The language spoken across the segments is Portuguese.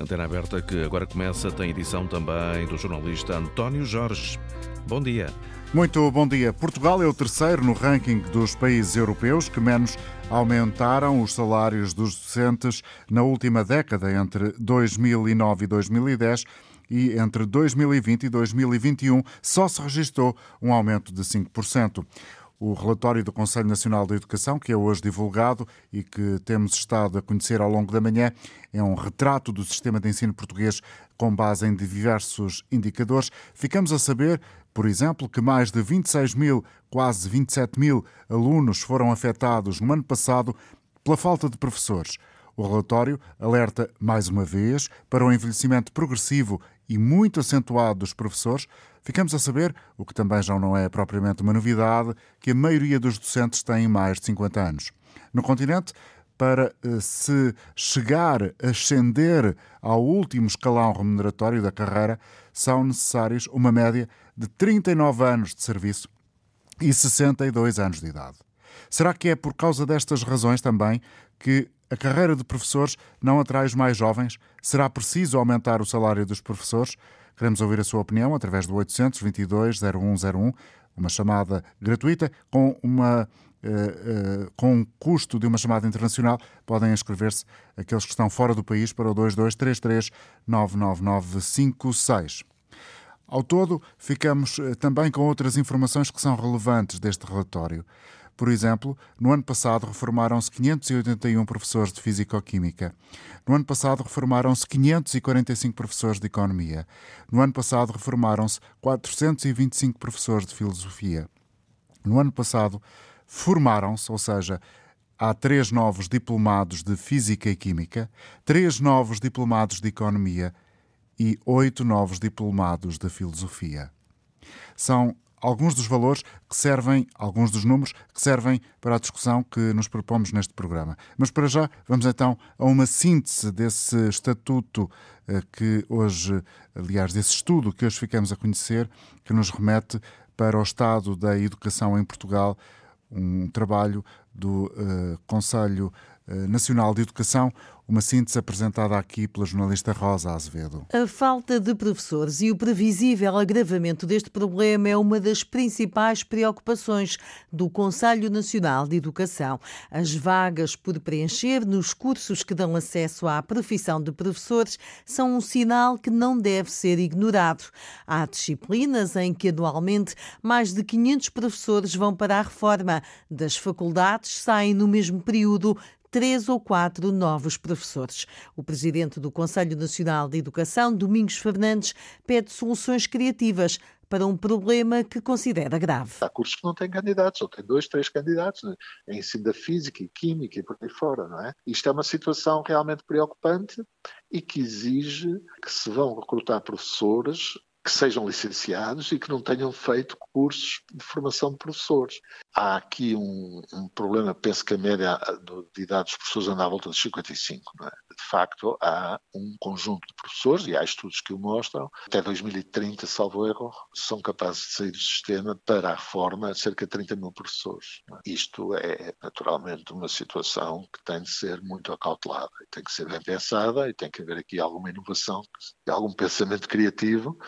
Antena aberta que agora começa, tem edição também do jornalista António Jorge. Bom dia. Muito bom dia. Portugal é o terceiro no ranking dos países europeus que menos aumentaram os salários dos docentes na última década, entre 2009 e 2010 e entre 2020 e 2021 só se registrou um aumento de 5%. O relatório do Conselho Nacional da Educação, que é hoje divulgado e que temos estado a conhecer ao longo da manhã, é um retrato do sistema de ensino português com base em diversos indicadores. Ficamos a saber, por exemplo, que mais de 26 mil, quase 27 mil alunos foram afetados no ano passado pela falta de professores. O relatório alerta, mais uma vez, para o envelhecimento progressivo e muito acentuado dos professores, ficamos a saber, o que também já não é propriamente uma novidade, que a maioria dos docentes tem mais de 50 anos. No continente, para eh, se chegar a ascender ao último escalão remuneratório da carreira, são necessários uma média de 39 anos de serviço e 62 anos de idade. Será que é por causa destas razões também que a carreira de professores não atrai os mais jovens? Será preciso aumentar o salário dos professores? Queremos ouvir a sua opinião através do 822 0101, uma chamada gratuita com uma Uh, uh, com um custo de uma chamada internacional, podem inscrever-se aqueles que estão fora do país para o 2233 99956. Ao todo, ficamos uh, também com outras informações que são relevantes deste relatório. Por exemplo, no ano passado reformaram-se 581 professores de Físico-Química. No ano passado reformaram-se 545 professores de Economia. No ano passado reformaram-se 425 professores de Filosofia. No ano passado formaram-se, ou seja, há três novos diplomados de Física e Química, três novos diplomados de Economia e oito novos diplomados de Filosofia. São alguns dos valores que servem, alguns dos números que servem para a discussão que nos propomos neste programa. Mas para já, vamos então a uma síntese desse estatuto eh, que hoje, aliás, desse estudo que hoje ficamos a conhecer, que nos remete para o estado da educação em Portugal, um trabalho do uh, Conselho uh, Nacional de Educação, uma síntese apresentada aqui pela jornalista Rosa Azevedo. A falta de professores e o previsível agravamento deste problema é uma das principais preocupações do Conselho Nacional de Educação. As vagas por preencher nos cursos que dão acesso à profissão de professores são um sinal que não deve ser ignorado. Há disciplinas em que anualmente mais de 500 professores vão para a reforma. Das faculdades saem no mesmo período três ou quatro novos professores. O presidente do Conselho Nacional de Educação, Domingos Fernandes, pede soluções criativas para um problema que considera grave. Há cursos que não têm candidatos, ou têm dois, três candidatos né? em ensino da física e química e por aí fora, não é? Isto é uma situação realmente preocupante e que exige que se vão recrutar professores que sejam licenciados e que não tenham feito cursos de formação de professores. Há aqui um, um problema, penso que a média de idade dos professores anda à volta dos 55. Não é? De facto, há um conjunto de professores, e há estudos que o mostram, até 2030, salvo erro, são capazes de sair do sistema para a reforma cerca de 30 mil professores. É? Isto é naturalmente uma situação que tem de ser muito acautelada, tem que ser bem pensada e tem que haver aqui alguma inovação, algum pensamento criativo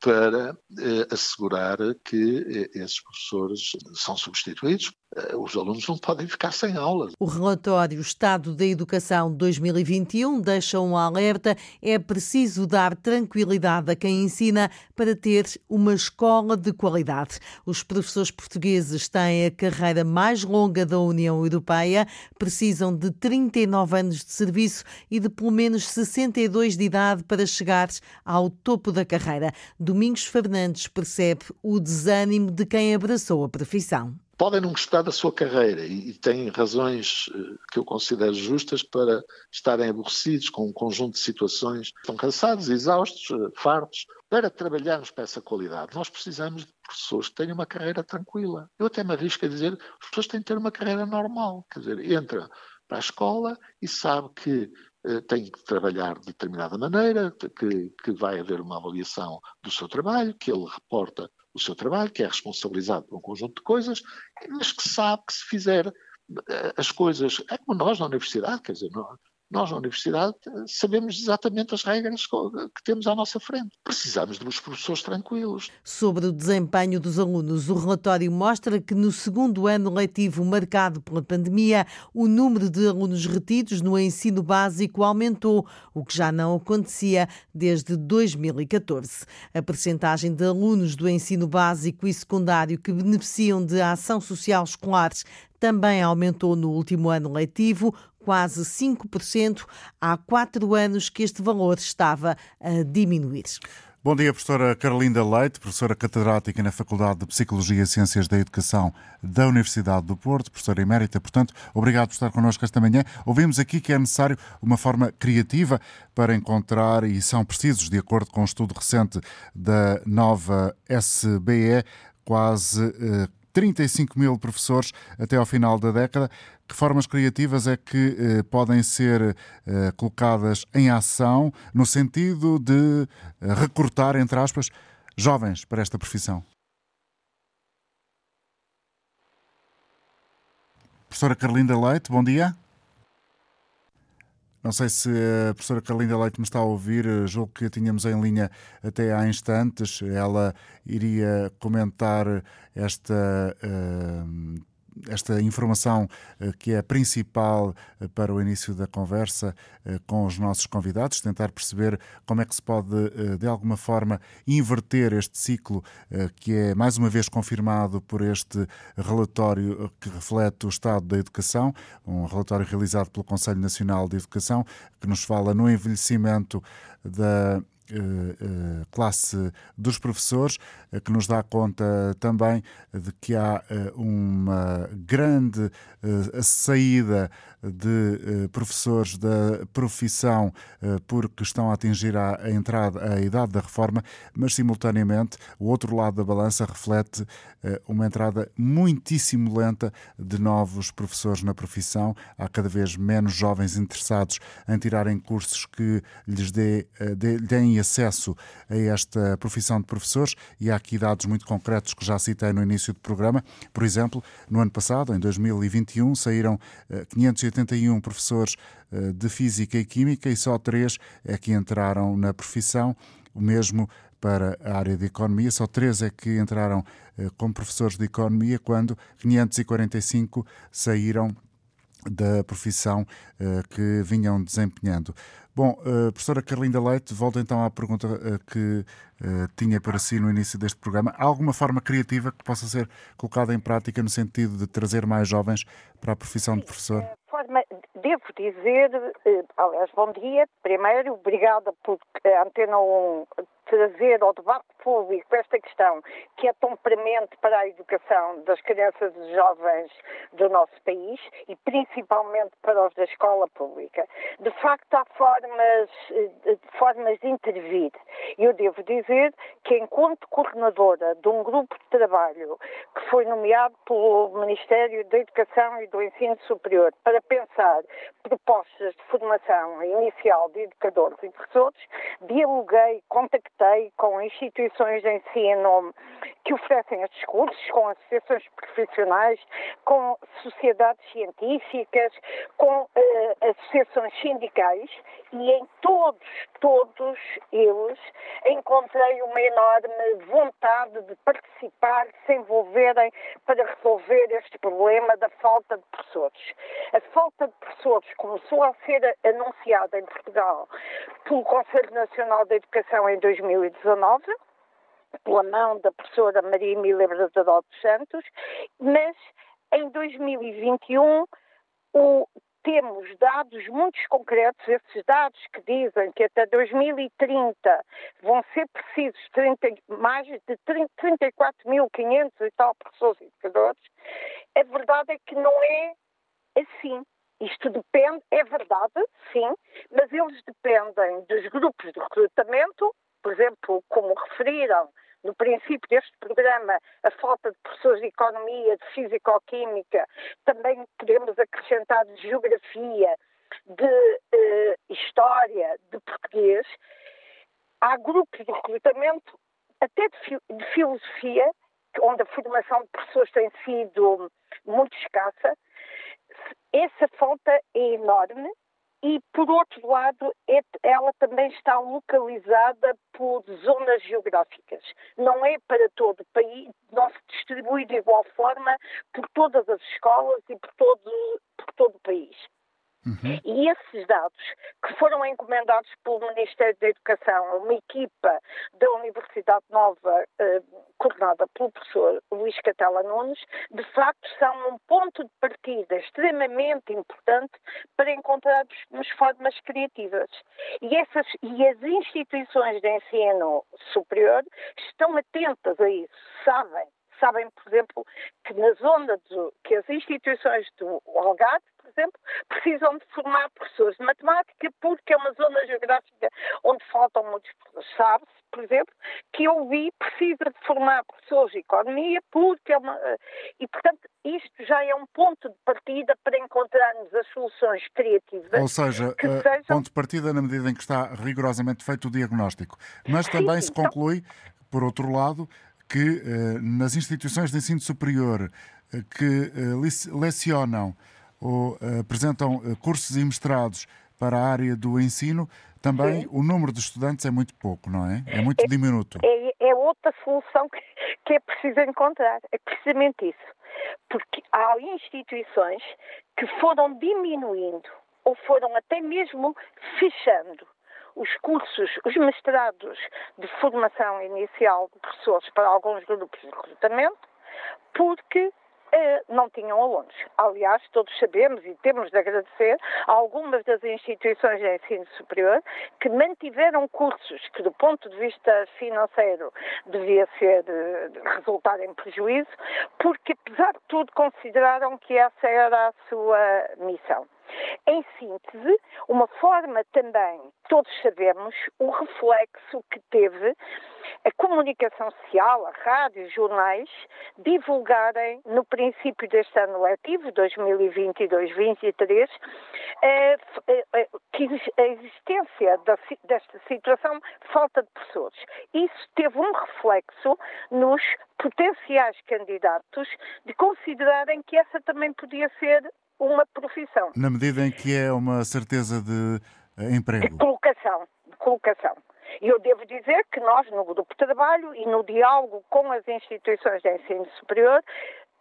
para eh, assegurar que eh, esses professores são substituídos eh, os alunos não podem ficar sem aulas. O relatório Estado da Educação 2021 deixa um alerta: é preciso dar tranquilidade a quem ensina para ter uma escola de qualidade. Os professores portugueses têm a carreira mais longa da União Europeia, precisam de 39 anos de serviço e de pelo menos 62 de idade para chegar ao topo da carreira. Domingos Fernandes percebe o desânimo de quem abraçou a profissão podem não gostar da sua carreira e, têm razões eh, que eu considero justas para estarem aborrecidos com um conjunto de situações. Estão cansados, exaustos, eh, fartos. Para trabalharmos para essa qualidade, nós precisamos de pessoas que tenham uma carreira tranquila. Eu até me arrisco a dizer as pessoas têm que ter uma carreira normal. Quer dizer, entra para a escola e sabe que tem que trabalhar de determinada maneira, que, que vai haver uma avaliação do seu trabalho, que ele reporta o seu trabalho, que é responsabilizado por um conjunto de coisas, mas que sabe que se fizer eh, as coisas, é como nós na universidade, quer dizer, Nós, na universidade, sabemos exatamente as regras que temos à nossa frente. Precisamos de uns professores tranquilos. Sobre o desempenho dos alunos, o relatório mostra que no segundo ano letivo marcado pela pandemia, o número de alunos retidos no ensino básico aumentou, o que já não acontecia desde 2014. A percentagem de alunos do ensino básico e secundário que beneficiam de ação social escolares também aumentou no último ano letivo, quase 5%. Há quatro anos que este valor estava a diminuir. Bom dia, professora Carlinda Leite, professora catedrática na Faculdade de Psicologia e Ciências da Educação da Universidade do Porto, professora emérita, portanto, obrigado por estar connosco esta manhã. Ouvimos aqui que é necessário uma forma criativa para encontrar, e são precisos, de acordo com um estudo recente da nova SBE, quase eh, 35 mil professores até ao final da década. Que formas criativas é que eh, podem ser eh, colocadas em ação no sentido de eh, recrutar, entre aspas, jovens para esta profissão? Professora Carlinda Leite, bom dia. Não sei se a professora Carlinda Leite me está a ouvir, julgo que a tínhamos em linha até há instantes. Ela iria comentar esta uh, esta informação eh, que é principal eh, para o início da conversa eh, com os nossos convidados, tentar perceber como é que se pode, de alguma forma, inverter este ciclo que é, mais uma vez, confirmado por este relatório que reflete o estado da educação, um relatório realizado pelo Conselho Nacional de Educação, que nos fala no envelhecimento da classe dos professores, que nos dá conta também de que há uma grande saída de professores da profissão porque estão a atingir a, entrada, a idade da reforma, mas simultaneamente o outro lado da balança reflete uma entrada muitíssimo lenta de novos professores na profissão. Há cada vez menos jovens interessados em tirarem cursos que lhes dê, dê, deem acesso a esta profissão de professores e há aqui dados muito concretos que já citei no início do programa. Por exemplo, no ano passado, em 2021, saíram 581 eh, professores eh, de Física e Química e só três é que entraram na profissão. O mesmo para a área de economia, só três é que entraram eh, como professores de economia, quando 545 saíram da profissão que vinham desempenhando. Bom, uh, professora Carlinda Leite, volto então à pergunta uh, que uh, tinha para si no início deste programa. Há alguma forma criativa que possa ser colocada em prática no sentido de trazer mais jovens para a profissão de professor? Forma, devo dizer, aliás, bom dia. Primeiro, obrigada por a Antena 1 trazer ao debate público esta questão que é tão premente para a educação das crianças e jovens do nosso país e principalmente para os da escola pública. De facto, há formas, eh, formas de intervir. Eu devo dizer que, enquanto coordenadora de um grupo de trabalho que foi nomeado pelo Ministério da Educação e do Ensino Superior para pensar propostas de formação inicial de educadores e professores, dialoguei, contactei com instituições de ensino que oferecem estes cursos, com associações profissionais, com sociedades científicas, com uh, associações sindicais e em todos, todos eles encontrei uma enorme vontade de participar, de se envolverem para resolver este problema da falta de professores. A falta de professores começou a ser anunciada em Portugal pelo Conselho Nacional da Educação em 2019 pela mão da professora Maria Emília Bradadó dos Santos, mas em 2021 o, temos dados muito concretos, esses dados que dizem que até 2030 vão ser precisos 30, mais de 34.500 e tal professores educadores, a verdade é que não é assim. Isto depende, é verdade, sim, mas eles dependem dos grupos de recrutamento, por exemplo, como referiram no princípio deste programa, a falta de professores de economia, de físico-química, também podemos acrescentar de geografia, de uh, história, de português. Há grupos de recrutamento, até de, de filosofia, onde a formação de professores tem sido muito escassa. Essa falta é enorme e por outro lado, é, ela também está localizada por zonas geográficas. Não é para todo o país, não se distribui de igual forma por todas as escolas e por todo, por todo o país. Uhum. E esses dados, que foram encomendados pelo Ministério da Educação, uma equipa da Universidade Nova, eh, coordenada pelo professor Luís Catela Nunes, de facto são um ponto de partida extremamente importante para encontrarmos formas criativas. E, essas, e as instituições de ensino superior estão atentas a isso, sabem sabem, por exemplo, que na zona do, que as instituições do Algarve exemplo, precisam de formar professores de matemática porque é uma zona geográfica onde faltam muitos professores. Sabe-se, por exemplo, que eu vi precisa de formar professores de economia porque é uma. E, portanto, isto já é um ponto de partida para encontrarmos as soluções criativas. Ou seja, uh, sejam... ponto de partida na medida em que está rigorosamente feito o diagnóstico. Mas também sim, se conclui, então... por outro lado, que uh, nas instituições de ensino superior uh, que lecionam ou uh, apresentam uh, cursos e mestrados para a área do ensino, também Sim. o número de estudantes é muito pouco, não é? É muito é, diminuto. É, é, outra solução que, que é preciso encontrar. É precisamente isso. Porque há instituições que foram diminuindo ou foram até mesmo fechando os cursos, os mestrados de formação inicial de professores para alguns grupos de recrutamento, porque eh, não tinham alunos. Aliás, todos sabemos e temos de agradecer a algumas das instituições de ensino superior que mantiveram cursos que, do ponto de vista financeiro, devia ser eh, resultar em prejuízo, porque, apesar de tudo, consideraram que essa era a sua missão. Em síntese, uma forma também, todos sabemos, o reflexo que teve a comunicação social, a rádio, os jornais, divulgarem no princípio deste ano letivo, 2020 e 2023, eh, eh, que a existência desta situação falta de professores. Isso teve um reflexo nos potenciais candidatos de considerarem que essa também podia ser uma profissão. Na medida em que é uma certeza de eh, emprego. De colocação, de colocação. E eu devo dizer que nós, no grupo de trabalho e no diálogo com as instituições de ensino superior,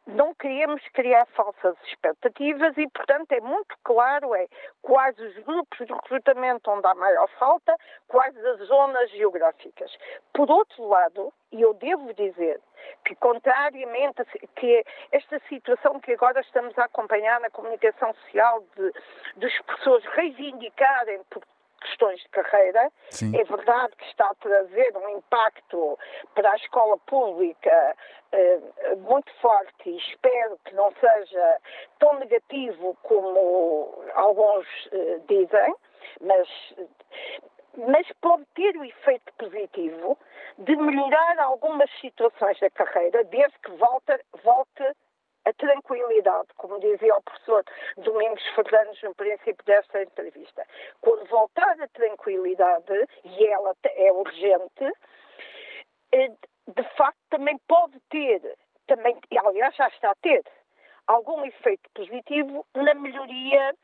não queremos criar falsas expectativas e, portanto, é muito claro é quais os grupos de recrutamento onde há maior falta, quais as zonas geográficas. Por outro lado, e eu devo dizer que, contrariamente a que esta situação que agora estamos a acompanhar na comunicação social de, de pessoas reivindicarem questões de carreira. Sim. É verdade que está a trazer um impacto para a escola pública eh, muito forte e espero que não seja tão negativo como alguns eh, dizem, mas mas pode ter o efeito positivo de melhorar algumas situações da carreira, desde que volte, volte a tranquilidade, como dizia o professor Domingos Fernandes no princípio desta entrevista. Quando voltar a tranquilidade, e ela é urgente, eh, de facto também pode ter, também, aliás já está a ter, algum efeito positivo na melhoria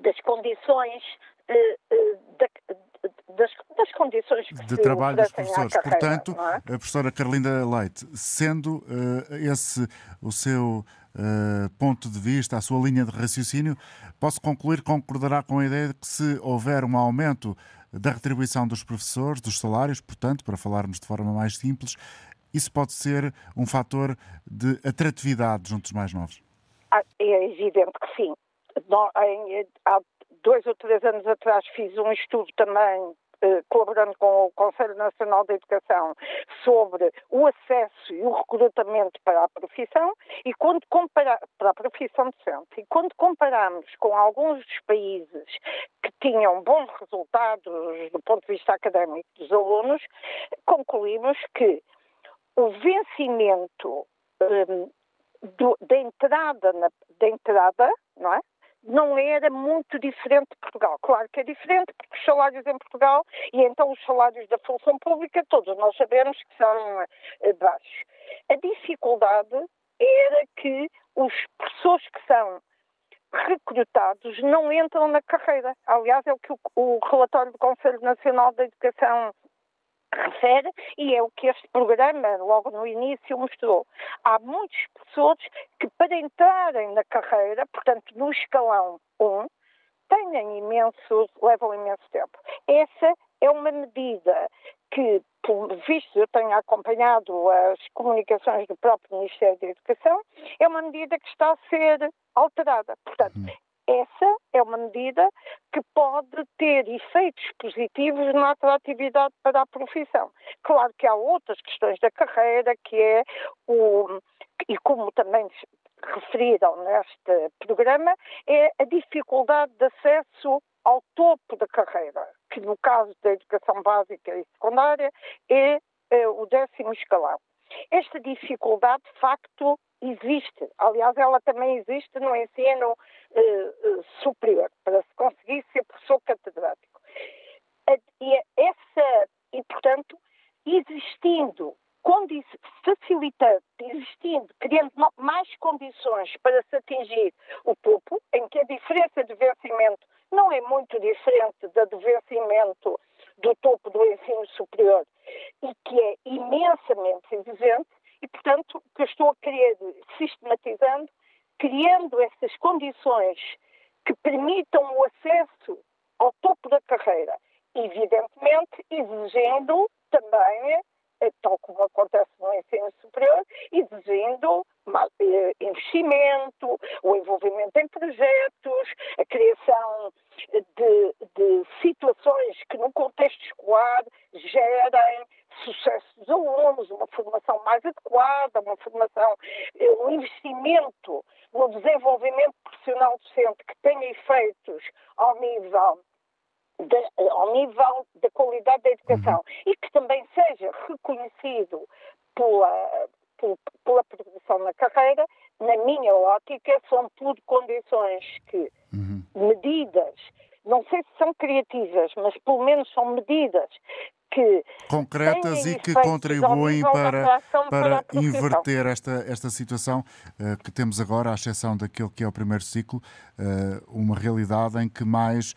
das condições eh, eh, da, das, das, condições de trabalho dos professores. Carreira, Portanto, é? a professora Carlinda Leite, sendo uh, esse o seu uh, ponto de vista, a sua linha de raciocínio, posso concluir que concordará com a ideia de que se houver um aumento da retribuição dos professores, dos salários, portanto, para falarmos de forma mais simples, isso pode ser um fator de atratividade junto dos mais novos? Ah, é evidente que sim. Há dois ou três anos atrás fiz um estudo também colaborando com o Conselho Nacional da Educação sobre o acesso e o recrutamento para a profissão e quando para a profissão docente e quando comparamos com alguns dos países que tinham bons resultados do ponto de vista académico dos alunos, concluímos que o vencimento um, do, da entrada na, da entrada, não é? Não era muito diferente de Portugal. Claro que é diferente, porque os salários em Portugal e então os salários da função pública, todos nós sabemos que são eh, baixos. A dificuldade era que os professores que são recrutados não entram na carreira. Aliás, é o que o, o relatório do Conselho Nacional da Educação refere e é o que este programa, logo no início, mostrou. Há muitos professores que, para entrarem na carreira, portanto, no escalão 1, têm imenso, levam imenso tempo. Essa é uma medida que, por visto, eu tenho acompanhado as comunicações do próprio Ministério da Educação, é uma medida que está a ser alterada. Portanto, hum. Essa é uma medida que pode ter efeitos positivos na atratividade para a profissão. Claro que há outras questões da carreira, que é o. E como também referiram neste programa, é a dificuldade de acesso ao topo da carreira, que no caso da educação básica e secundária é, é o décimo escalão. Esta dificuldade, de facto, existe. Aliás, ela também existe no ensino uh, superior, para se conseguir ser professor catedrático. E, essa, e portanto, existindo facilitando, existindo, criando mais condições para se atingir o topo, em que a diferença de vencimento não é muito diferente da de vencimento do topo do ensino superior e que é imensamente exigente, e, portanto, o que eu estou a querer, sistematizando, criando essas condições que permitam o acesso ao topo da carreira, evidentemente exigindo também eh, tal como acontece no ensino superior, exigindo eh, investimento, o envolvimento em projetos, a criação de, de situações que no contexto escolar gerem sucesso dos alunos, uma formação mais adequada, uma formação, eh, um investimento no desenvolvimento profissional docente que tenha efeitos ao nível de, ao nível da qualidade da educação uhum. e que também seja reconhecido pela, pela, pela progressão na carreira, na minha ótica, são tudo condições que uhum. medidas, não sei se são criativas, mas pelo menos são medidas que concretas e que contribuem para, para, para inverter esta, esta situação uh, que temos agora, à exceção daquele que é o primeiro ciclo, uh, uma realidade em que mais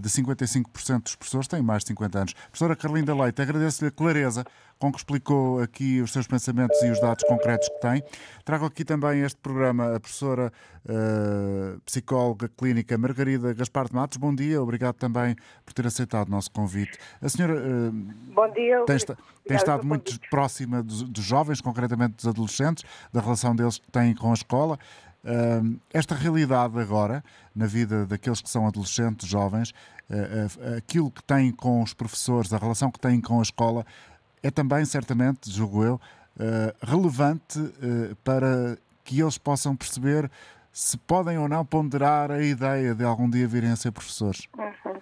de 55% dos professores têm mais de 50 anos. Professora Carlinda Leite, agradeço-lhe a clareza com que explicou aqui os seus pensamentos e os dados concretos que tem. Trago aqui também este programa a professora uh, psicóloga clínica Margarida Gaspar de Matos. Bom dia, obrigado também por ter aceitado o nosso convite. A senhora uh, Bom dia, tem, esta, tem estado muito próxima dos, dos jovens, concretamente dos adolescentes, da relação deles que têm com a escola esta realidade agora, na vida daqueles que são adolescentes, jovens, uh, uh, aquilo que têm com os professores, a relação que têm com a escola, é também, certamente, julgo eu, uh, relevante para que eles possam perceber se podem ou não ponderar a ideia de algum dia virem a ser professores. Uhum.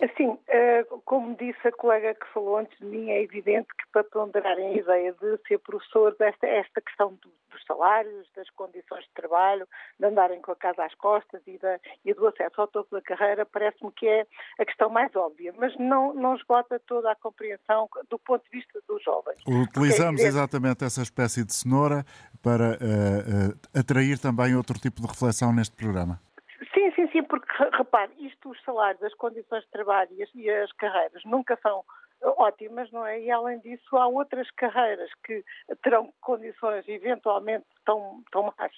Assim, eh, como disse a colega que falou antes de mim, é evidente que para ponderarem a ideia de ser professores, esta, esta questão do, dos salários, das condições de trabalho, de andarem com a casa às costas e, da, e do acesso ao topo da carreira, parece-me que é a questão mais óbvia, mas não, não esgota toda a compreensão do ponto de vista dos jovens. Utilizamos é exatamente essa espécie de cenoura para uh, uh, atrair também outro tipo de reflexão neste programa. Sim, sim, sim, porque repare, isto, os salários, as condições de trabalho e as, e as carreiras nunca são ótimas, não é? E além disso, há outras carreiras que terão condições eventualmente tão, tão más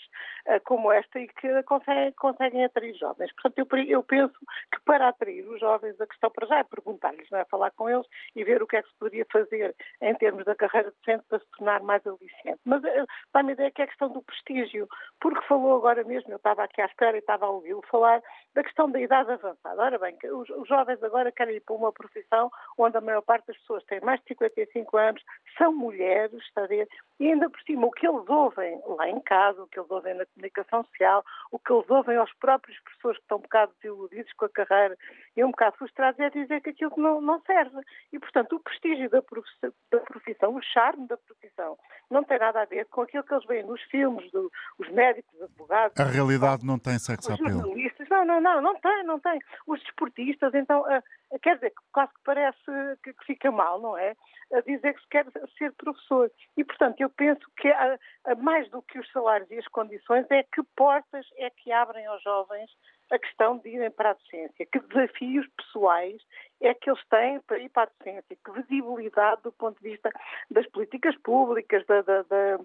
uh, como esta e que conseguem, conseguem atrair jovens. Portanto, eu, eu, penso que para atrair os jovens, a questão para já é perguntar-lhes, não é? Falar com eles e ver o que é que se poderia fazer em termos da carreira docente para se tornar mais aliciente. Mas uh, dá-me ideia que é a questão do prestígio, porque falou agora mesmo, eu estava aqui à espera e estava a ouvi-lo falar da questão da idade avançada. Ora bem, os, os jovens agora querem ir para uma profissão onde a maior parte das pessoas tem mais de 55 anos, são mulheres, está a ver? E ainda por cima, o que eles ouvem lá em casa, o que eles ouvem na comunicação social, o que eles ouvem aos próprios professores que estão um bocado desiludidos com a carreira e um bocado frustrados, é dizer que aquilo não, não serve. E, portanto, o prestígio da profissão, da profissão, o charme da profissão, não tem nada a ver com aquilo que eles veem nos filmes, do, os médicos, os advogados. A realidade não tem sexo apelo. Os jornalistas, não, não, não, não tem, não tem. Os desportistas, então, uh, quer dizer, quase que parece que, fica mal, não é? A dizer que se quer ser professor. E, portanto, eu penso que a, a mais do que os salários e as condições é que portas é que abrem aos jovens a questão de irem para a docência, que desafios pessoais é que eles têm para ir para a docência, que visibilidade do ponto de vista das políticas públicas, da, da, da,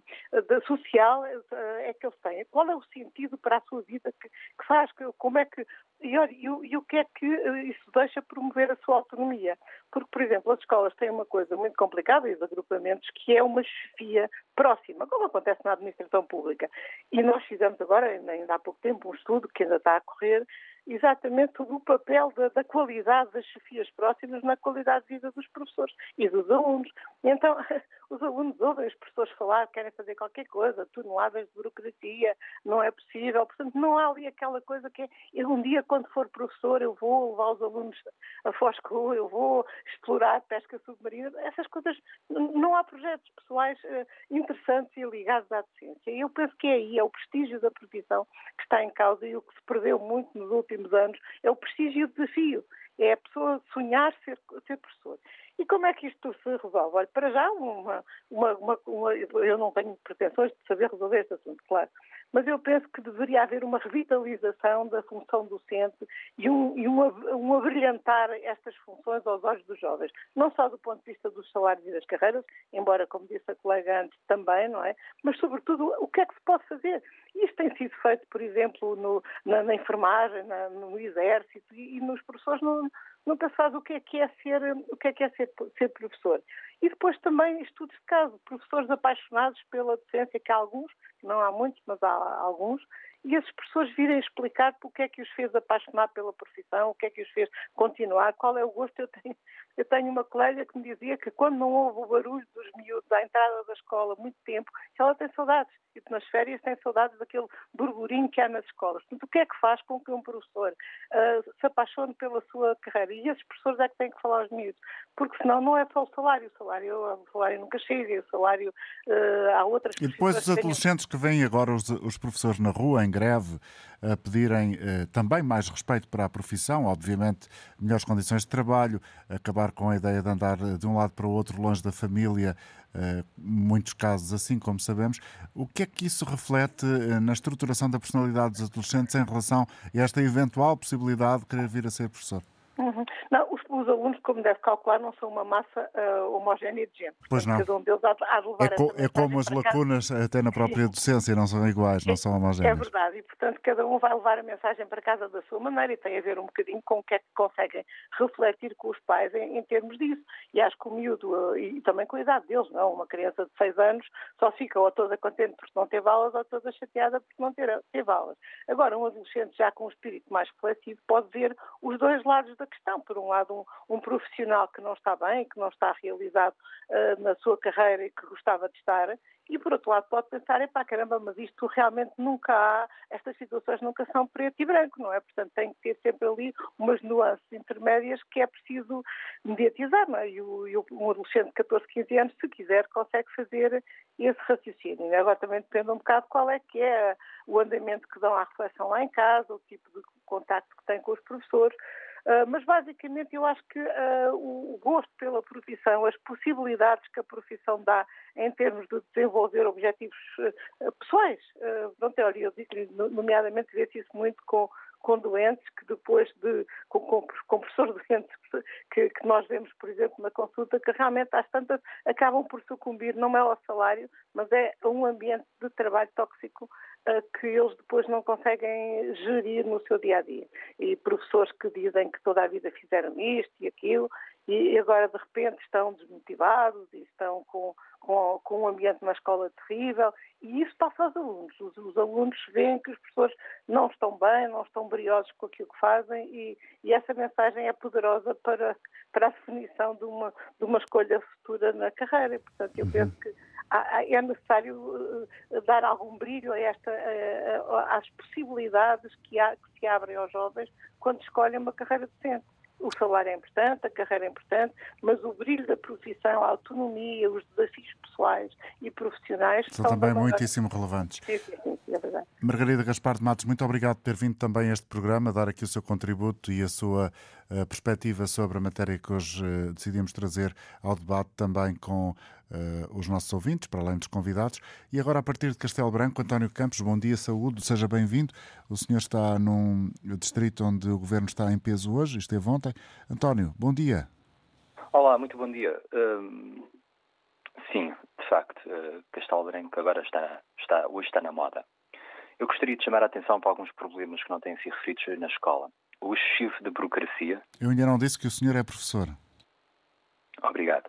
da social, é que eles têm. Qual é o sentido para a sua vida que, que faz, como é que e, e, e, o que é que isso deixa promover a sua autonomia? Porque, por exemplo, as escolas têm uma coisa muito complicada, e os agrupamentos, que é uma chefia próxima, como acontece na administração pública. E nós fizemos agora, ainda há pouco tempo, um estudo que ainda está a correr, exatamente o papel da, da, qualidade das chefias próximas na qualidade de vida dos professores e dos alunos. Então, os alunos ouvem os professores falar, querem fazer qualquer coisa, toneladas de burocracia, não é possível. Portanto, não há ali aquela coisa que é, um dia, quando for professor, eu vou levar os alunos a Fosco, eu vou explorar pesca submarina. Essas coisas, não há projetos pessoais uh, interessantes e ligados à docência. E eu penso que é aí, é o prestígio da profissão que está em causa e o que se perdeu muito nos últimos anos, é o prestígio e o desafio. É a pessoa sonhar ser, ser professor. E como é que isto se resolve? Olha, para já, uma, uma, uma, eu não tenho pretensões de saber resolver este assunto, claro, mas eu penso que deveria haver uma revitalização da função docente e um, e uma, um abrilhantar estas funções aos olhos dos jovens, não só do ponto de vista dos salários e das carreiras, embora, como disse a colega antes, também, não é? Mas, sobretudo, o que é que se pode fazer? Isto tem sido feito, por exemplo, no, na, na, enfermagem, na, no exército e, e nos professores não, nunca se faz o que é que é ser, o que é que é ser, ser professor. E depois também estudos de caso, professores apaixonados pela docência, que há alguns, não há muitos, mas há alguns, e esses professores virem explicar porque é que os fez apaixonar pela profissão, o que é que os fez continuar, qual é o gosto. Eu tenho, eu tenho uma colega que me dizia que quando não houve o barulho dos miúdos à entrada da escola muito tempo, ela tem saudades. E nas férias tem saudades daquele burburinho que há nas escolas. Portanto, o que é que faz com que um professor uh, se apaixone pela sua carreira? E esses professores é que têm que falar aos miúdos. Porque senão não é só o salário. O salário, o salário nunca chega, o salário uh, há outras E depois os adolescentes que vêm agora, os, os professores na rua, em greve, a pedirem uh, também mais respeito para a profissão, obviamente melhores condições de trabalho, acabar com a ideia de andar de um lado para o outro longe da família, uh, muitos casos assim, como sabemos. O que é que isso reflete uh, na estruturação da personalidade dos adolescentes em relação a esta eventual possibilidade de querer vir a ser professor? Uhum. Não, os, os, alunos, como deve calcular, não são uma massa uh, homogénea de gente. Pois não. Cada um deles há, há de levar é, co é como as lacunas casa. até na própria docência, não são iguais, não são homogéneas. É verdade, e portanto cada um vai levar a mensagem para casa da sua maneira e tem a ver um bocadinho com o que é que conseguem refletir com os pais em, em termos disso. E acho que o miúdo, uh, e também com a idade deles, não? Uma criança de 6 anos só fica ou toda contente porque não teve aulas ou toda chateada porque não teve aulas. Agora, um adolescente já com um espírito mais reflexivo pode ver os dois lados da questão. Por um lado, um, um profissional que não está bem, que não está realizado uh, na sua carreira e que gostava de estar, e por outro lado pode pensar, epá, caramba, mas isto realmente nunca há, estas situações nunca são preto e branco, não é? Portanto, tem que ter sempre ali umas nuances intermédias que é preciso mediatizar, não é? E, o, e um adolescente de 14, 15 anos, se quiser, consegue fazer esse raciocínio. Agora também depende um bocado qual é que é o andamento que dão à reflexão lá em casa, o tipo de contacto que têm com os professores, mas basicamente eu acho que uh, o gosto pela profissão, as possibilidades que a profissão dá em termos de desenvolver objetivos uh, pessoais, uh, olha, eu digo nomeadamente vê-se isso muito com com doentes que depois de, com, com, com professores doentes que, que, nós vemos, por exemplo, na consulta, que realmente às tantas acabam por sucumbir, não é ao salário, mas é a um ambiente de trabalho tóxico que eles depois não conseguem gerir no seu dia a dia. E professores que dizem que toda a vida fizeram isto e aquilo e agora de repente estão desmotivados e estão com, com, com um ambiente na escola terrível e isso passa aos alunos. Os, os, alunos veem que os professores não estão bem, não estão briosos com aquilo que fazem e, e essa mensagem é poderosa para, para a definição de uma, de uma escolha futura na carreira. E, portanto, eu uhum. penso que é necessário eh, dar algum brilho a esta, às possibilidades que, há, que se abrem aos jovens quando escolhem uma carreira decente. O salário é importante, a carreira é importante, mas o brilho da profissão, a autonomia, os desafios pessoais e profissionais são, são também muitíssimo relevantes. Sim, sim, sim, é verdade. Margarida Gaspar de Matos, muito obrigado por ter vindo também a este programa, dar aqui o seu contributo e a sua uh, perspectiva sobre a matéria que hoje uh, decidimos trazer ao debate também com uh, os nossos ouvintes, para além dos convidados. E agora, a partir de Castelo Branco, António Campos, bom dia, saúde, seja bem-vindo. O senhor está num distrito onde o governo está em peso hoje, esteve ontem. António, bom dia. Olá, muito bom dia. Hum, sim, de facto, uh, Castelo Branco agora está, está, hoje está na moda. Eu gostaria de chamar a atenção para alguns problemas que não têm sido referidos na escola. O excessivo de burocracia. Eu ainda não disse que o senhor é professor. Obrigado.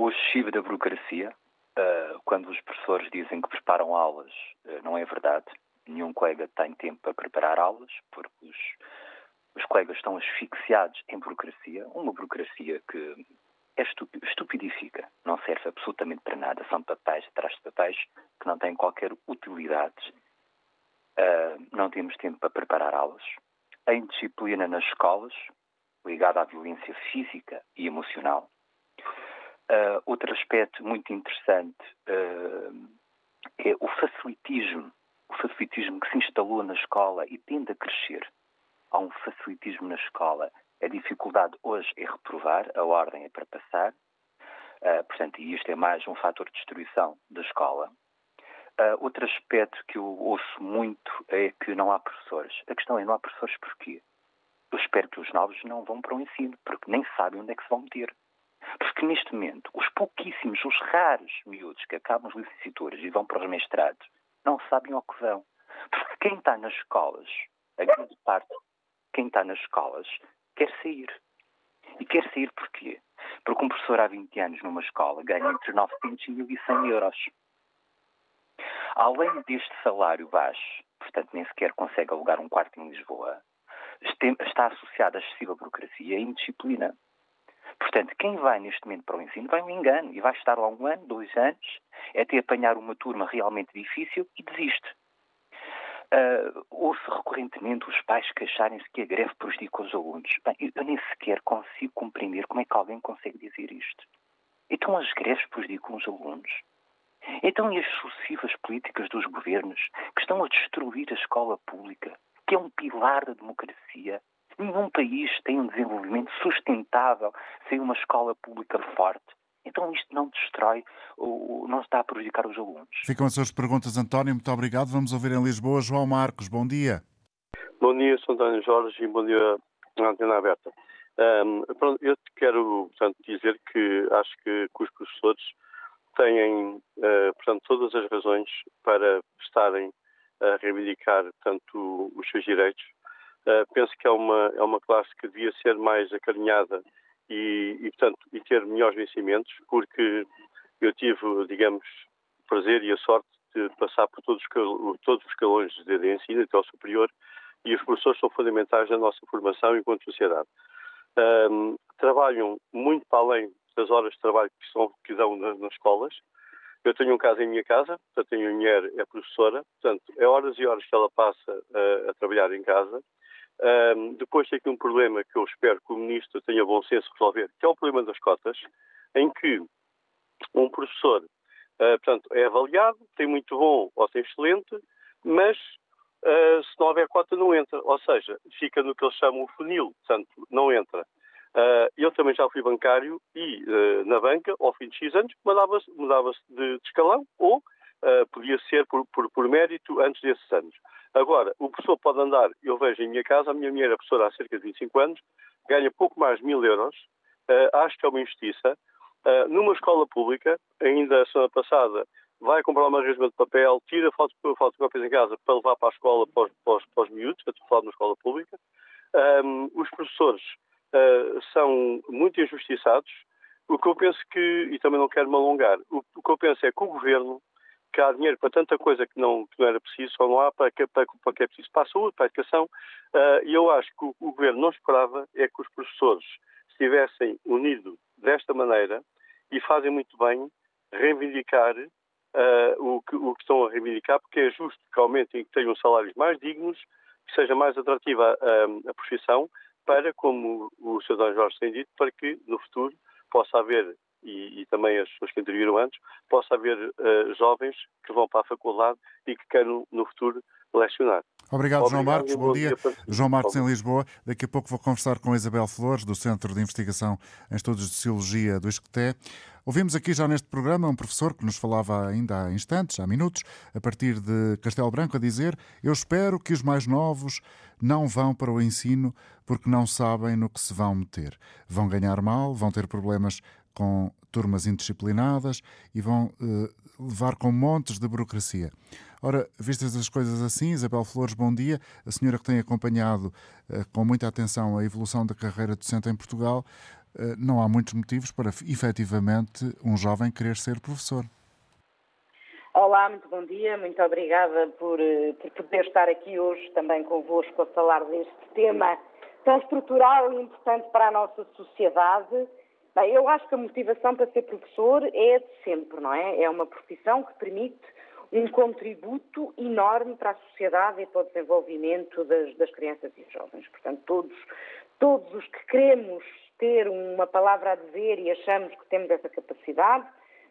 O excessivo da burocracia, uh, quando os professores dizem que preparam aulas, uh, não é verdade. Nenhum colega tem tempo para preparar aulas, porque os, os colegas estão asfixiados em burocracia, uma burocracia que é estupidifica, não serve absolutamente para nada. São papéis atrás de papéis que não têm qualquer utilidade. Uh, não temos tempo para preparar aulas. A indisciplina nas escolas, ligada à violência física e emocional. Uh, outro aspecto muito interessante uh, é o facilitismo, o facilitismo que se instalou na escola e tende a crescer. Há um facilitismo na escola. A dificuldade hoje é reprovar, a ordem é para passar. Uh, portanto, e isto é mais um fator de destruição da escola. outro aspecto que eu ouço muito é que não há professores. A questão é, não há professores porquê? Eu espero que os novos não vão para o ensino, porque nem sabem onde é que se vão meter. Porque neste momento, os pouquíssimos, os raros miúdos que acabam as licenciaturas e vão para os mestrados, não sabem ao que vão. Porque quem está nas escolas, a grande parte, quem está nas escolas, quer sair. E quer sair porquê? Porque um professor há 20 anos numa escola ganha entre 900 e 1.100 euros. Além deste salário baixo, portanto nem sequer consegue alugar um quarto em Lisboa, está associada a excessiva burocracia e indisciplina. Portanto, quem vai neste momento para o ensino vai um engano e vai estar lá um ano, dois anos, até apanhar uma turma realmente difícil e desiste. Uh, ouço recorrentemente os pais queixarem-se que a greve prejudica os alunos. Bem, eu nem sequer consigo compreender como é que alguém consegue dizer isto. Então as greves prejudicam os alunos? Então e as sucessivas políticas dos governos que estão a destruir a escola pública, que é um pilar da democracia, Nenhum país tem um desenvolvimento sustentável sem uma escola pública forte. Então isto não destrói, ou não está a prejudicar os alunos. Ficam as suas perguntas, António. Muito obrigado. Vamos ouvir em Lisboa João Marcos. Bom dia. Bom dia, Sr. António Jorge, e bom dia à Antena Aberta. Um, pronto, eu quero, portanto, dizer que acho que, que os professores têm, uh, portanto, todas as razões para estarem a reivindicar, tanto os seus direitos Uh, penso que é uma, é uma classe que devia ser mais acarinhada e, e, portanto, e ter melhores vencimentos, porque eu tive, digamos, o prazer e a sorte de passar por todos, todos os escalões de ensino até ao superior e os professores são fundamentais na nossa formação enquanto sociedade. Um, trabalham muito para além das horas de trabalho que, são, que dão nas, nas escolas. Eu tenho um caso em minha casa, portanto, tenho mulher, é professora, portanto, é horas e horas que ela passa a, a trabalhar em casa um, depois tem aqui um problema que eu espero que o Ministro tenha bom senso resolver, que é o problema das cotas, em que um professor, uh, portanto, é avaliado, tem muito bom ou tem excelente, mas uh, se não houver cota não entra, ou seja, fica no que eles chamam o funil, portanto, não entra. Uh, eu também já fui bancário e na banca, ao fim de X anos, mudava-se mudava de, de, escalão ou podia ser por, por, por mérito antes desses anos. Agora, o professor pode andar, eu vejo em minha casa, a minha mulher é professora há cerca de 25 anos, ganha pouco mais de mil euros, uh, acho que é uma injustiça. Uh, numa escola pública, ainda a semana passada, vai comprar uma resma de papel, tira fotocópias em casa para levar para a escola, para os, para os, para os miúdos, estou numa escola pública. Um, os professores uh, são muito injustiçados. O que eu penso que, e também não quero me alongar, o, o que eu penso é que o governo que há dinheiro para tanta coisa que não, que não era preciso, só não há para que, para, para que é preciso para a saúde, para a educação. Uh, e eu acho que o, o, governo não esperava é que os professores estivessem unidos desta maneira e fazem muito bem reivindicar uh, o, que, o que estão a reivindicar, porque é justo que aumentem, que tenham salários mais dignos, que seja mais atrativa a, a profissão, para, como o Sr. D. Jorge tem dito, para que no futuro possa haver e, e, também as pessoas que interviram antes, possa haver uh, jovens que vão para a faculdade e que queiram no futuro lecionar. Obrigado, Obrigado João Marcos. Bom, bom dia. dia João Marcos em Lisboa. Daqui a pouco vou conversar com a Isabel Flores, do Centro de Investigação em Estudos de Sociologia do ISCTE. Ouvimos aqui já neste programa um professor que nos falava ainda há instantes, há minutos, a partir de Castelo Branco, a dizer: Eu espero que os mais novos não vão para o ensino porque não sabem no que se vão meter. Vão ganhar mal, vão ter problemas com turmas indisciplinadas e vão uh, levar com montes de burocracia. Ora, vistas as coisas assim, Isabel Flores, bom dia. A senhora que tem acompanhado uh, com muita atenção a evolução da carreira docente em Portugal, uh, não há muitos motivos para efetivamente um jovem querer ser professor. Olá, muito bom dia, muito obrigada por, por poder estar aqui hoje também convosco a falar deste tema tão estrutural e importante para a nossa sociedade. Bem, eu acho que a motivação para ser professor é de sempre, não é? É uma profissão que permite um contributo enorme para a sociedade e para o desenvolvimento das, das crianças e jovens. Portanto, todos, todos os que queremos ter uma palavra a dizer e achamos que temos essa capacidade,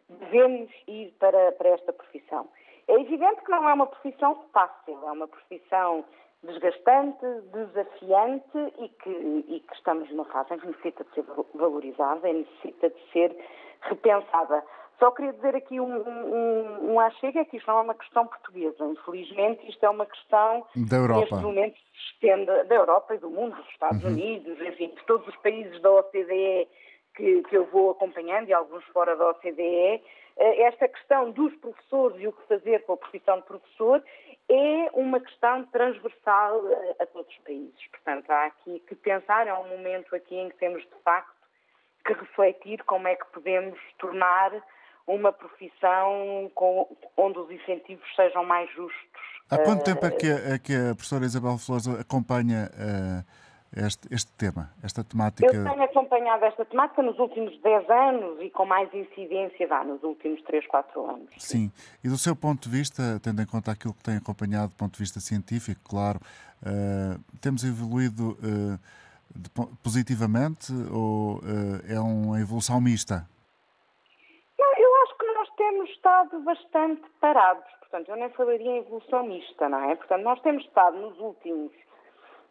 devemos ir para, para esta profissão. É evidente que não é uma profissão fácil, é uma profissão desgastante, desafiante e que, e que estamos numa fase em que necessita de ser valorizada e necessita de ser repensada. Só queria dizer aqui um, um, um achega, é que isto não é uma questão portuguesa. Infelizmente, isto é uma questão da Europa. neste momento se estende da Europa e do mundo, dos Estados uhum. Unidos, enfim, de todos os países da OCDE que, que eu vou acompanhando e alguns fora da OCDE. Eh, esta questão dos professores e o que fazer com a profissão de professor é uma questão transversal a, a todos os países. Portanto, há aqui que pensar, é um momento aqui em que temos de facto que refletir como é que podemos tornar uma profissão com, onde os incentivos sejam mais justos. Há quanto tempo é que, a, é que a professora Isabel Flores acompanha uh, este, este, tema, esta temática? Eu tenho acompanhado esta temática nos últimos 10 anos e com mais incidência vá, nos últimos 3, 4 anos. Sim. E do seu ponto de vista, tendo em conta aquilo que tem acompanhado do ponto de vista científico, claro, uh, temos evoluído uh, de, positivamente ou é uma evolução mista? temos estado bastante parados. Portanto, eu nem falaria em evolução mista, não é? Portanto, nós temos estado nos últimos,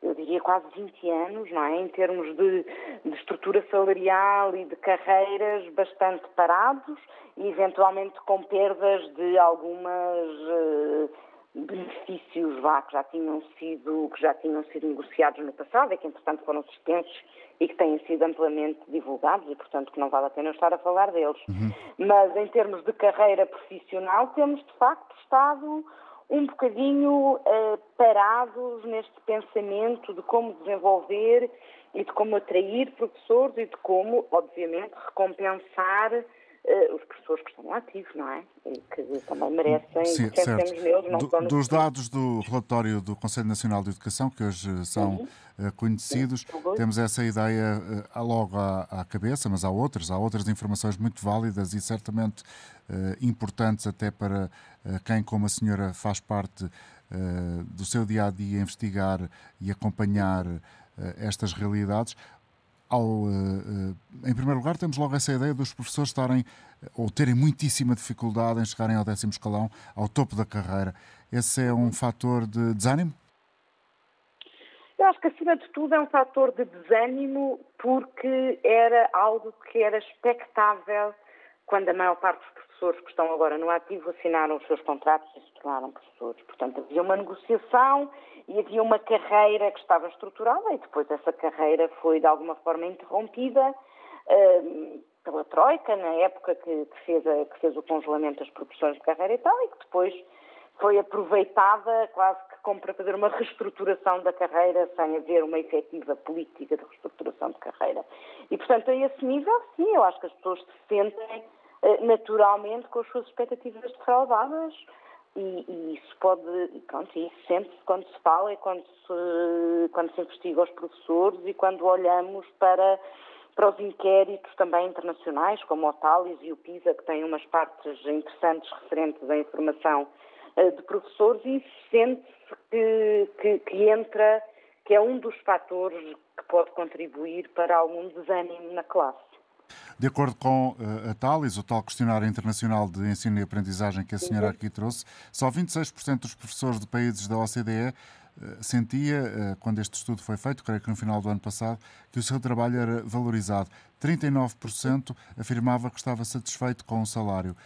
eu diria quase 20 anos, não é? Em termos de, de estrutura salarial e de carreiras, bastante parados e eventualmente com perdas de algumas. Uh, benefícios vá, que já tinham sido que já tinham sido negociados no passado e que entretanto foram suspensos e que têm sido amplamente divulgados e portanto que não vale a pena estar a falar deles. Uhum. Mas em termos de carreira profissional temos de facto estado um bocadinho uh, parados neste pensamento de como desenvolver e de como atrair professores e de como, obviamente, recompensar uh, os professores que estão ativos, não é? E que também merecem Sim, que neles, não Do, Dos dados do relatório do Conselho Nacional de Educação, que hoje são uh, conhecidos, Sim. temos essa ideia uh, logo à, à, cabeça, mas há outras, há outras informações muito válidas e certamente importantes até para quem, como a senhora, faz parte do seu dia a dia investigar e acompanhar estas realidades ao, uh, em primeiro lugar, temos logo essa ideia dos professores estarem ou terem muitíssima dificuldade em chegarem ao décimo escalão, ao topo da carreira. Esse é um fator de desânimo? Eu acho que, acima de tudo, é um fator de desânimo porque era algo que era expectável quando a maior parte dos professores que estão agora no ativo assinaram os seus contratos e se tornaram professores. Portanto, havia uma negociação e havia uma carreira que estava estruturada e depois essa carreira foi de alguma forma interrompida uh, pela Troika, na época que, que, fez a, que, fez o congelamento das proporções de carreira e tal, e que depois foi aproveitada quase que como para fazer uma reestruturação da carreira sem haver uma efetiva política de reestruturação de carreira. E, portanto, a esse nível, sim, eu acho que as pessoas se sentem naturalmente com as suas expectativas defraudadas e, e, isso pode, pronto, isso sente-se quando se fala e quando se, quando se investiga os professores e quando olhamos para, para os inquéritos também internacionais, como o Thales e o PISA, que têm umas partes interessantes referentes à informação uh, de professores, e sente-se que, que, que entra, que é um dos fatores que pode contribuir para algum desânimo na classe. De acordo com uh, a TALIS, o tal questionário internacional de ensino e aprendizagem que a senhora uhum. aqui trouxe, só 26% dos professores de países da OCDE uh, sentia, uh, quando este estudo foi feito, creio que no final do ano passado, que o seu trabalho era valorizado. 39% afirmava que estava satisfeito com o salário.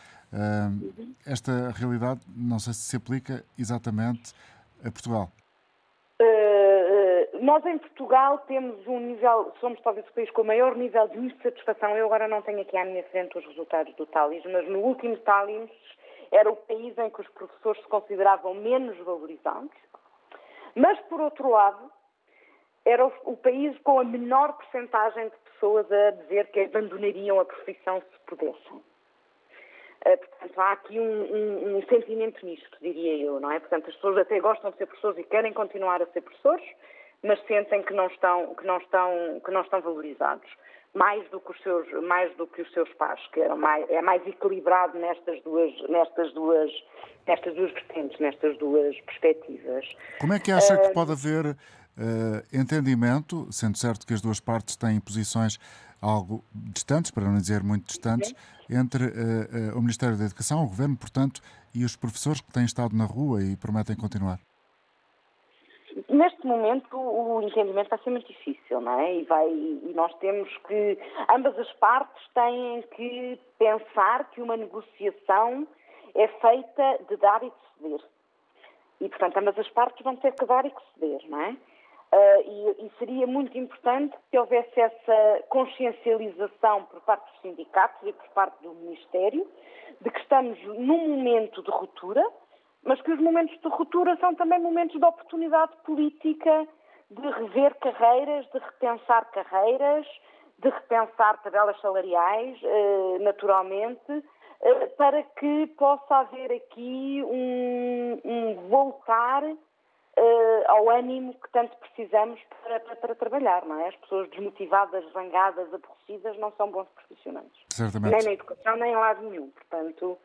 esta realidade não sei se se aplica exatamente a Portugal. Nós em Portugal temos um nível, somos talvez o país com o maior nível de insatisfação. Eu agora não tenho aqui à minha frente os resultados do Talis, mas no último Talis era o país em que os professores se consideravam menos valorizados. Mas, por outro lado, era o, país com a menor percentagem de pessoas a dizer que abandonariam a profissão se pudessem. Uh, portanto, há aqui um, um, um, sentimento misto, diria eu, não é? Portanto, as pessoas até gostam de ser professores e querem continuar a ser professores, mas sentem que não estão, que não estão, que não estão valorizados. Mais do que os seus, mais do que os seus pais, que eram mais, é mais equilibrado nestas duas, nestas duas, nestas duas vertentes, nestas duas perspectivas. Como é que acha uh, que pode haver uh, entendimento, sendo certo que as duas partes têm posições algo distantes, para não dizer muito distantes, entre uh, o Ministério da Educação, o Governo, portanto, e os professores que têm estado na rua e prometem continuar? Neste momento o entendimento vai ser muito difícil, não é? E, vai, e nós temos que, ambas as partes têm que pensar que uma negociação é feita de dar e de ceder. E, portanto, ambas as partes vão ter que dar e que ceder, não é? Uh, e, e, seria muito importante que houvesse essa consciencialização por parte dos sindicatos e por parte do Ministério de que estamos num momento de ruptura, mas que os momentos de ruptura são também momentos de oportunidade política de rever carreiras, de repensar carreiras, de repensar tabelas salariais, eh, naturalmente, eh, para que possa haver aqui um, um voltar eh, ao ânimo que tanto precisamos para, para, para, trabalhar, não é? As pessoas desmotivadas, zangadas, aborrecidas não são bons profissionais. Certamente. Nem na educação, nem em lado nenhum. Portanto,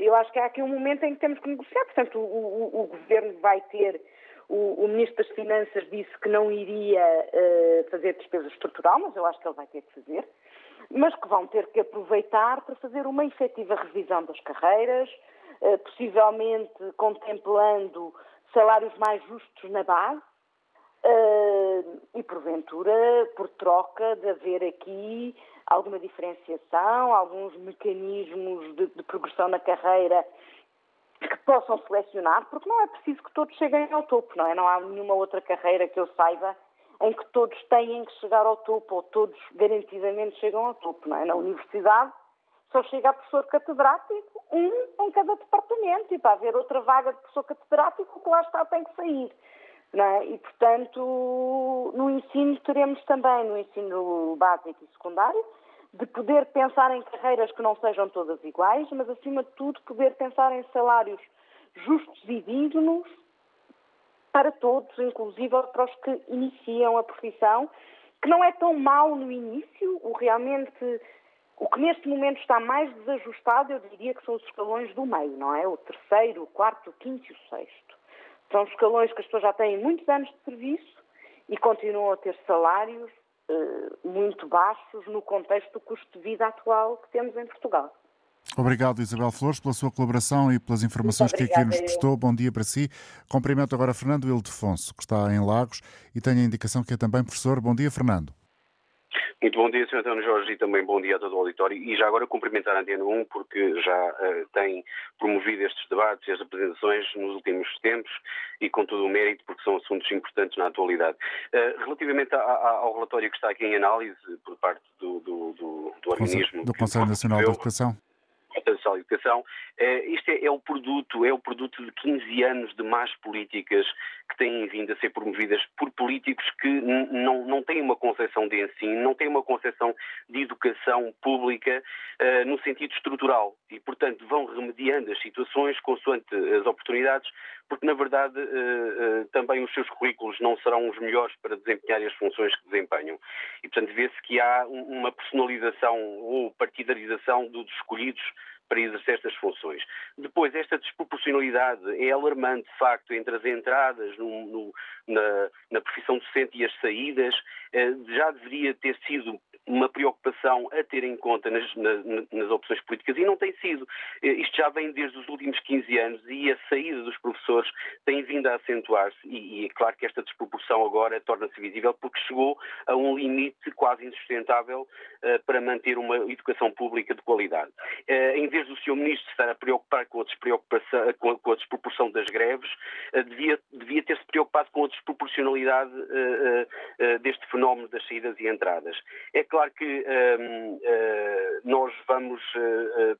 eu acho que há aqui um momento em que temos que negociar. Portanto, o, o, o Governo vai ter. O, o, Ministro das Finanças disse que não iria uh, fazer despesa estrutural, mas eu acho que ele vai ter que fazer. Mas que vão ter que aproveitar para fazer uma efetiva revisão das carreiras, uh, possivelmente contemplando salários mais justos na base, uh, e porventura, por troca, de haver aqui alguma diferenciação, alguns mecanismos de, de progressão na carreira que possam selecionar, porque não é preciso que todos cheguem ao topo, não é? Não há nenhuma outra carreira que eu saiba em que todos têm que chegar ao topo, ou todos garantidamente chegam ao topo, não é? Na universidade só chega a professor catedrático, um em cada departamento, e para haver outra vaga de professor catedrático, o que lá está tem que sair. É? E, portanto, no ensino teremos também, no ensino básico e secundário, de poder pensar em carreiras que não sejam todas iguais, mas, acima de tudo, poder pensar em salários justos e dignos para todos, inclusive para os que iniciam a profissão, que não é tão mal no início, o realmente o que neste momento está mais desajustado, eu diria que são os escalões do meio, não é? O terceiro, o quarto, o quinto e o sexto. São escalões que as pessoas já têm muitos anos de serviço e continuam a ter salários muito baixos no contexto do custo de vida atual que temos em Portugal. Obrigado, Isabel Flores, pela sua colaboração e pelas informações que aqui nos prestou. Bom dia para si. Cumprimento agora Fernando Ildefonso, que está em Lagos e tenho a indicação que é também professor. Bom dia, Fernando. Muito bom dia, Sr. António Jorge, e também bom dia a todo o auditório. E já agora cumprimentar a Antena 1, porque já uh, tem promovido estes debates e as apresentações nos últimos tempos e com todo o mérito, porque são assuntos importantes na atualidade. Uh, relativamente a, a, ao relatório que está aqui em análise por parte do, do, do, do organismo... Do Conselho Nacional de Educação. De Educação. Uh, isto é, é, o produto, é o produto de 15 anos de más políticas que têm vindo a ser promovidas por políticos que não, não têm uma concepção de ensino, não têm uma concepção de educação pública uh, no sentido estrutural e, portanto, vão remediando as situações consoante as oportunidades, porque, na verdade, uh, uh, também os seus currículos não serão os melhores para desempenhar as funções que desempenham. E, portanto, vê-se que há uma personalização ou partidarização dos escolhidos para exercer estas funções. Depois, esta desproporcionalidade é alarmante, de facto, entre as entradas no, no, na, na, profissão docente e as saídas. Eh, já deveria ter sido uma preocupação a ter em conta nas, nas, nas, opções políticas e não tem sido. Isto já vem desde os últimos 15 anos e a saída dos professores tem vindo a acentuar-se e, e, é claro que esta desproporção agora torna-se visível porque chegou a um limite quase insustentável uh, para manter uma educação pública de qualidade. Uh, em vez do Sr. Ministro estar a preocupar com a com a, com a desproporção das greves, uh, devia, devia ter-se preocupado com a desproporcionalidade deste fenómeno das saídas e entradas. É claro que ehm, nós vamos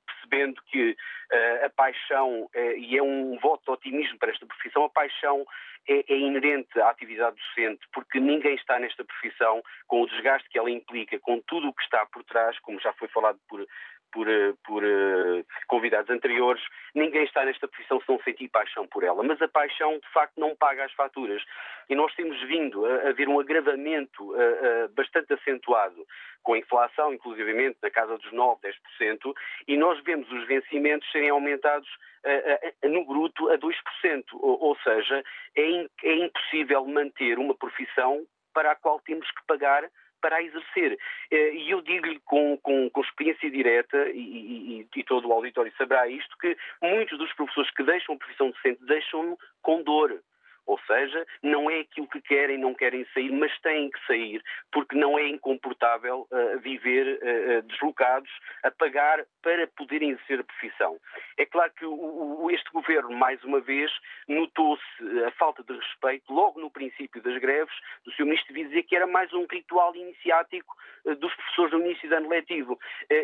percebendo que a paixão, e é um voto de otimismo para esta profissão, a paixão é, é, inerente à atividade docente, porque ninguém está nesta profissão com o desgaste que ela implica, com tudo o que está por trás, como já foi falado por, por, eh, por uh, convidados anteriores, ninguém está nesta profissão se não sentir paixão por ela. Mas a paixão, de facto, não paga as faturas. E nós temos vindo a, a ver um agravamento uh, bastante acentuado com a inflação, inclusivamente na casa dos 9, 10%, e nós vemos os vencimentos serem aumentados no bruto a 2%. Ou, ou seja, é, é impossível manter uma profissão para a qual temos que pagar para a exercer. Eh, e eu digo-lhe com, com, com, experiência direta, e, e, e, todo o auditório saberá isto, que muitos dos professores que deixam a profissão docente deixam-no com dor. Ou seja, não é aquilo que querem, não querem sair, mas têm que sair, porque não é incomportável uh, viver uh, deslocados, a pagar para poderem exercer a profissão. É claro que o, o, este governo, mais uma vez, notou-se a falta de respeito, logo no princípio das greves, do Sr. Ministro dizer que era mais um ritual iniciático uh, dos professores no início do ano letivo.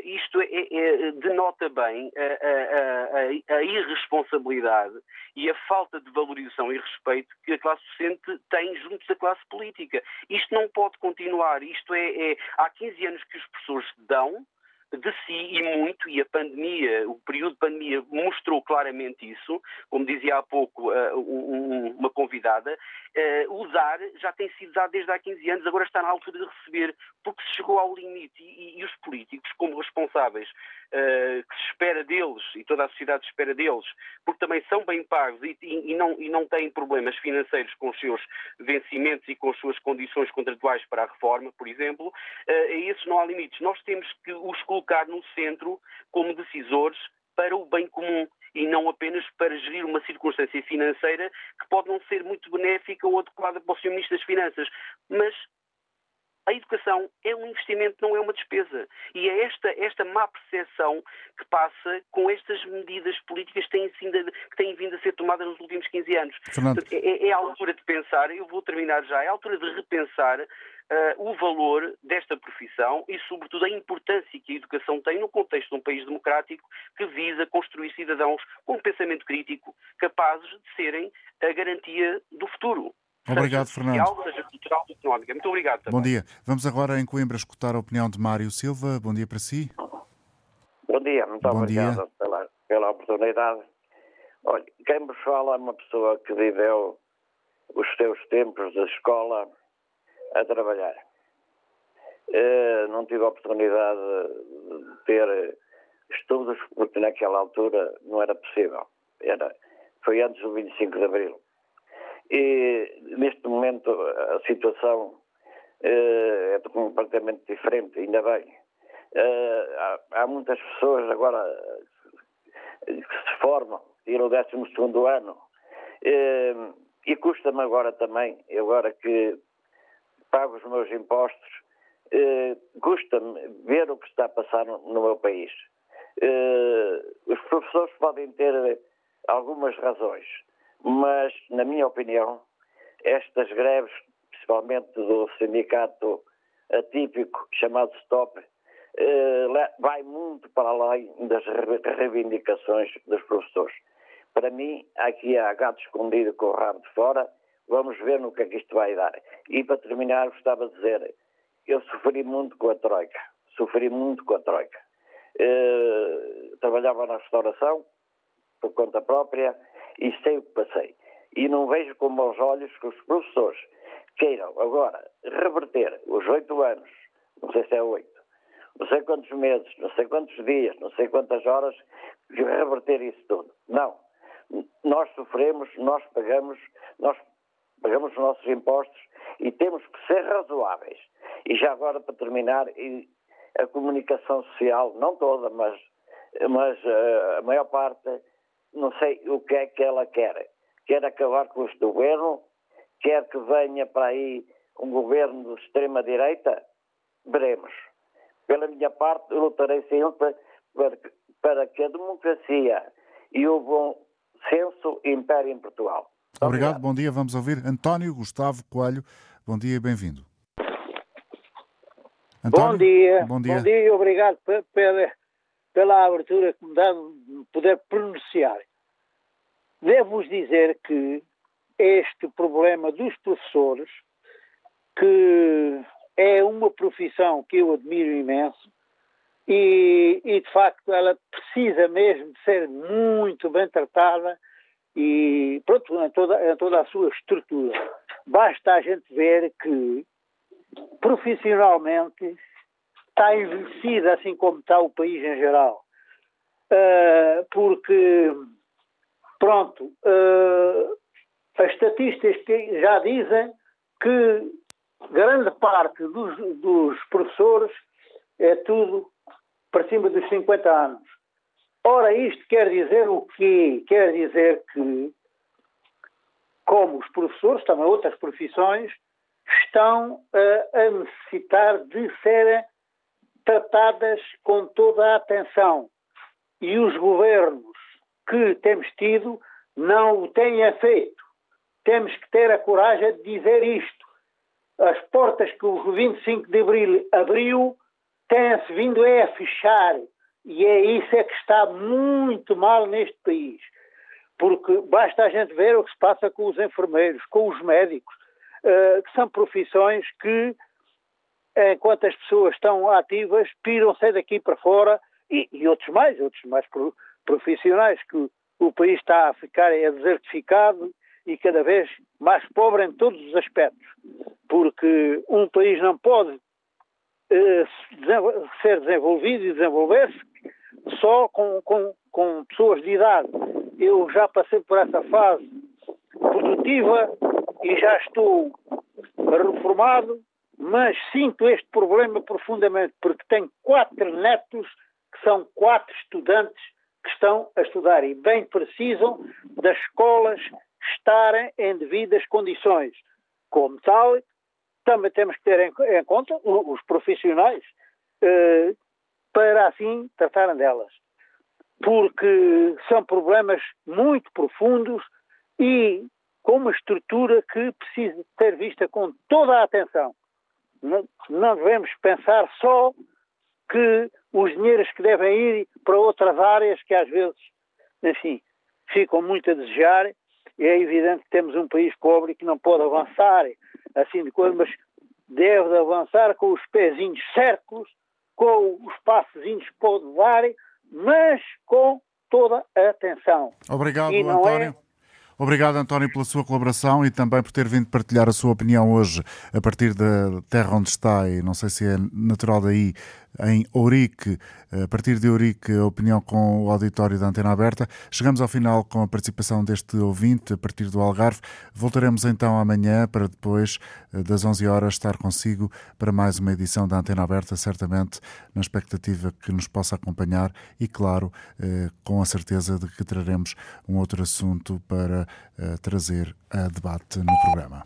isto é, é, denota bem a, a, a, a irresponsabilidade e a falta de valorização e respeito que a classe docente tem junto da classe política. Isto não pode continuar. Isto é, é há 15 anos que os professores dão de si e muito, e a pandemia, o período de pandemia mostrou claramente isso, como dizia há pouco uh, um, uma convidada, uh, o dar já tem sido dado desde há 15 anos, agora está na altura de receber, porque se chegou ao limite e, e os políticos, como responsáveis, que se espera deles, e toda a sociedade espera deles, porque também são bem pagos e, e, não, e não têm problemas financeiros com os seus vencimentos e com as suas condições contratuais para a reforma, por exemplo, a esses não há limites. Nós temos que os colocar no centro como decisores para o bem comum e não apenas para gerir uma circunstância financeira que pode não ser muito benéfica ou adequada para o Sr. Ministro das Finanças. Mas a educação é um investimento, não é uma despesa. E é esta, esta má percepção que passa com estas medidas políticas que têm, que têm vindo a ser tomadas nos últimos 15 anos. Portanto, é, é, a altura de pensar, eu vou terminar já, é a altura de repensar uh, o valor desta profissão e, sobretudo, a importância que a educação tem no contexto de um país democrático que visa construir cidadãos com um pensamento crítico capazes de serem a garantia do futuro. Obrigado, Fernando. Social, seja cultural, económica. Muito obrigado. Também. Bom dia. Vamos agora em Coimbra escutar a opinião de Mário Silva. Bom dia para si. Bom dia, muito Bom obrigado dia. Pela, pela oportunidade. Olha, quem vos fala é uma pessoa que viveu os seus tempos de escola a trabalhar. Uh, não tive a oportunidade de ter estudos, porque naquela altura não era possível. Era, foi antes do 25 de Abril. E neste momento a situação uh, é completamente diferente, ainda bem. Uh, há, muitas pessoas agora que se formam, tiram o 12 ano, uh, e custa-me agora também, agora que pago os meus impostos, custa-me ver o que está a passar no, no meu país. os professores podem ter algumas razões, mas, na minha opinião, estas greves, principalmente do sindicato atípico chamado STOP, eh, vai muito para além das reivindicações dos professores. Para mim, aqui há gato escondido com o rabo de fora, vamos ver no que é que isto vai dar. E para terminar, gostava de dizer, eu sofri muito com a Troika, sofri muito com a Troika. Eh, trabalhava na restauração, por conta própria, e sei o que passei. E não vejo com maus olhos que os professores queiram agora reverter os oito anos, não sei se é oito, não sei quantos meses, não sei quantos dias, não sei quantas horas, reverter isso tudo. Não. Nós sofremos, nós pagamos, nós pagamos os nossos impostos e temos que ser razoáveis. E já agora, para terminar, a comunicação social, não toda, mas, mas uh, a maior parte, não sei o que é que ela quer. Quer acabar com este governo? Quer que venha para aí um governo de extrema-direita? Veremos. Pela minha parte, lutarei sempre para, para que a democracia e o bom senso imperem em Portugal. Obrigado, Obrigado, bom dia. Vamos ouvir António Gustavo Coelho. Bom dia e bem-vindo. Bom dia. Bom dia. Bom dia e obrigado pela, pela abertura que me dá de poder pronunciar. Devo-vos dizer que este problema dos professores, que é uma profissão que eu admiro imenso, e, e, de facto ela precisa mesmo de ser muito bem tratada e pronto, em toda, em toda a sua estrutura. Basta a gente ver que profissionalmente está envelhecida assim como está o país em geral. Uh, porque, pronto, uh, as estatísticas já dizem que grande parte dos, dos professores é tudo para cima dos 50 anos. Ora, isto quer dizer o quê? Quer dizer que, como os professores, também outras profissões, estão a, a necessitar de serem tratadas com toda a atenção. E os governos que temos tido não o têm feito. Temos que ter a coragem de dizer isto. As portas que o 25 de Abril abriu tem-se vindo a fechar. E é isso é que está muito mal neste país. Porque basta a gente ver o que se passa com os enfermeiros, com os médicos, uh, que são profissões que, enquanto as pessoas estão ativas, piram-se daqui para fora e, e, outros mais, outros mais profissionais, que o país está a ficar é desertificado e cada vez mais pobre em todos os aspectos. Porque um país não pode eh, ser desenvolvido e desenvolver-se só com, com, com pessoas de idade. Eu já passei por essa fase produtiva e já estou reformado, mas sinto este problema profundamente, porque tenho quatro netos que são quatro estudantes que estão a estudar e bem precisam das escolas estarem em devidas condições. Como tal, também temos que ter em, em conta os profissionais eh, para assim tratarem delas. Porque são problemas muito profundos e com uma estrutura que precisa ser vista com toda a atenção. Não, devemos pensar só que os dinheiros que devem ir para outras áreas que às vezes, enfim, ficam muito a desejar. E é evidente que temos um país pobre que não pode avançar assim de coisa, mas deve avançar com os pezinhos certos, com os passezinhos que pode dar, mas com toda a atenção. Obrigado, é António. É Obrigado, António, pela sua colaboração e também por ter vindo partilhar a sua opinião hoje a partir da terra onde está e não sei se é natural daí, em Ourique, a partir de Ourique, a opinião com o auditório da Antena Aberta. Chegamos ao final com a participação deste ouvinte a partir do Algarve. Voltaremos então amanhã para depois eh, das 11 horas estar consigo para mais uma edição da Antena Aberta, certamente na expectativa que nos possa acompanhar e, claro, eh, com a certeza de que traremos um outro assunto para eh, trazer a debate no programa.